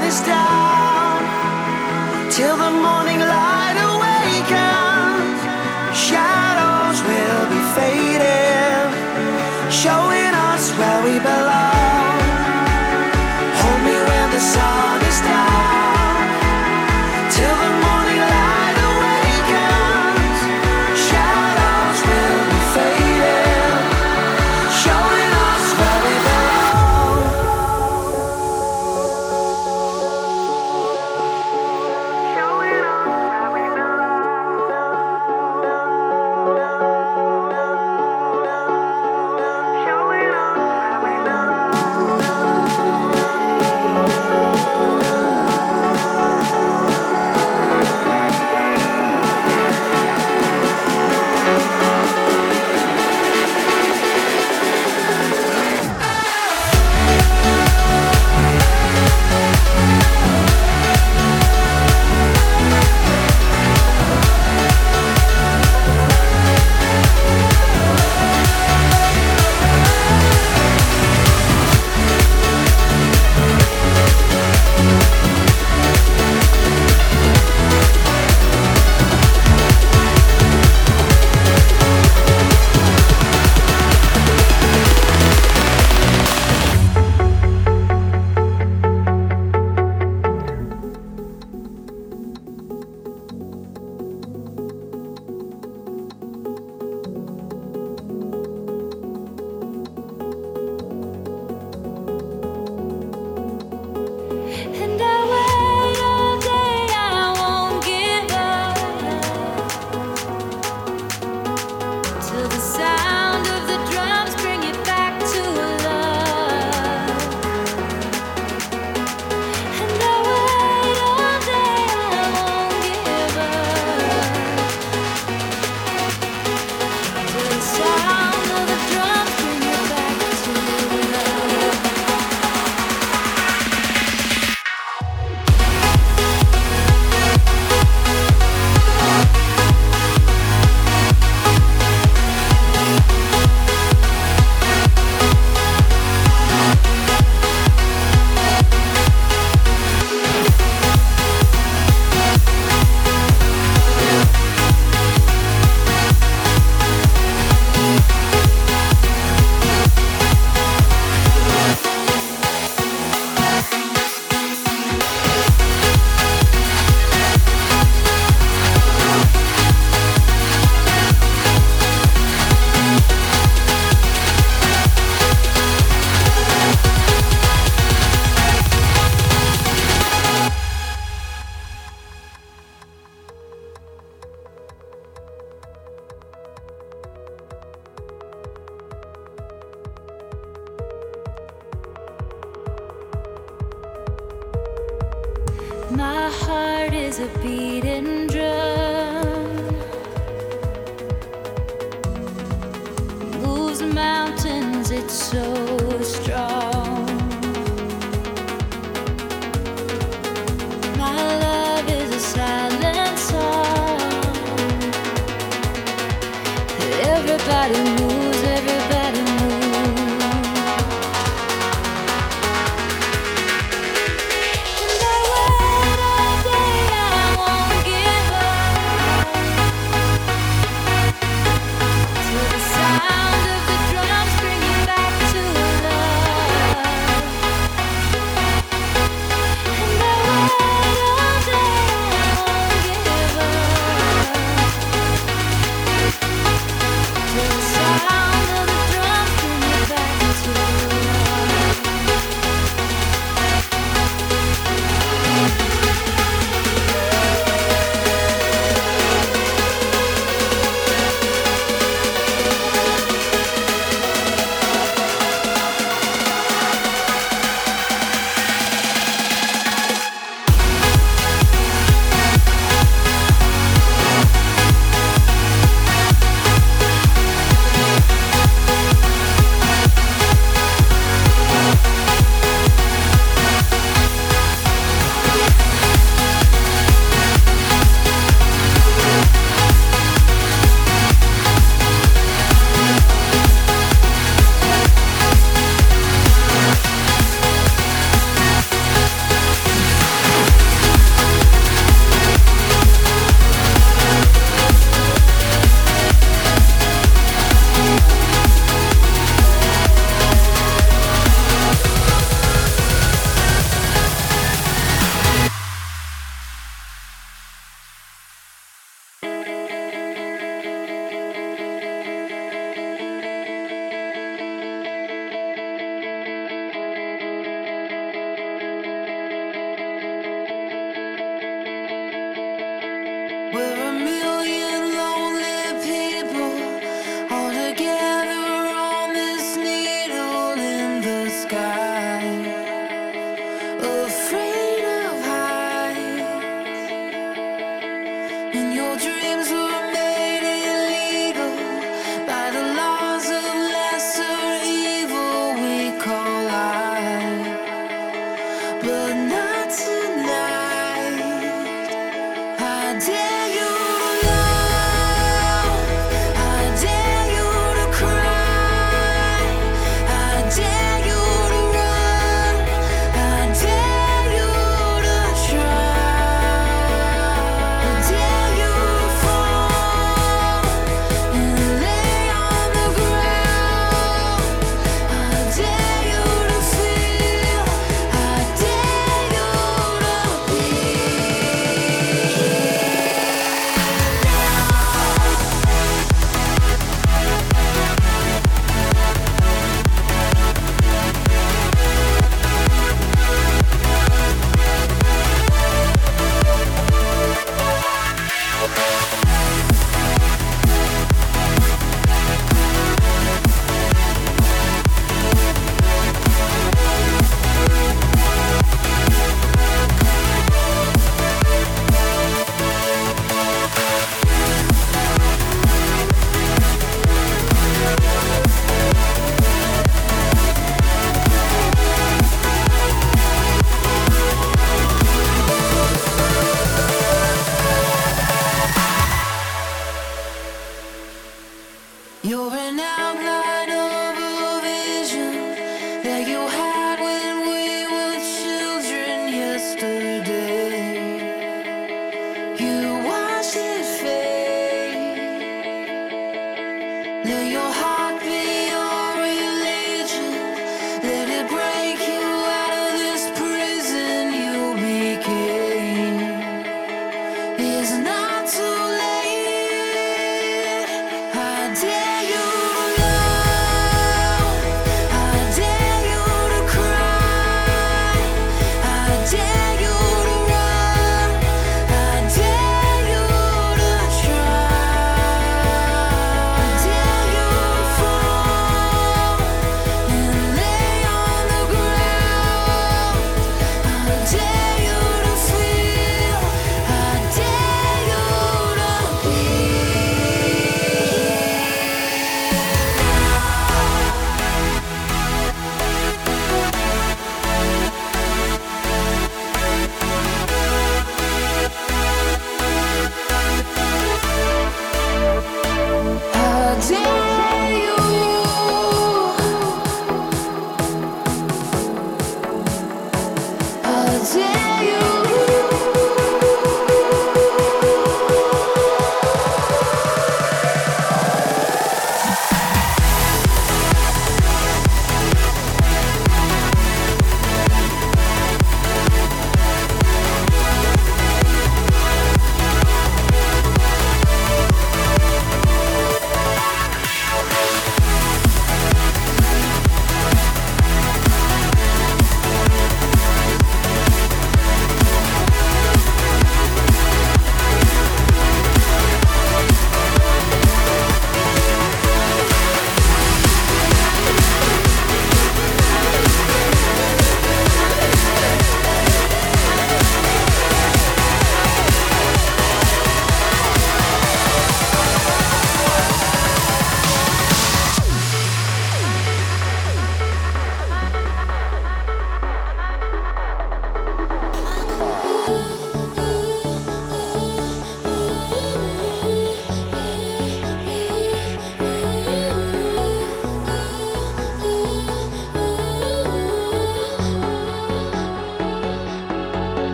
the sun down, till the morning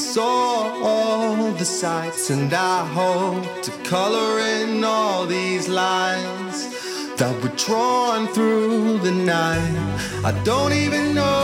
saw all the sights, and I hope to color in all these lines that were drawn through the night. I don't even know.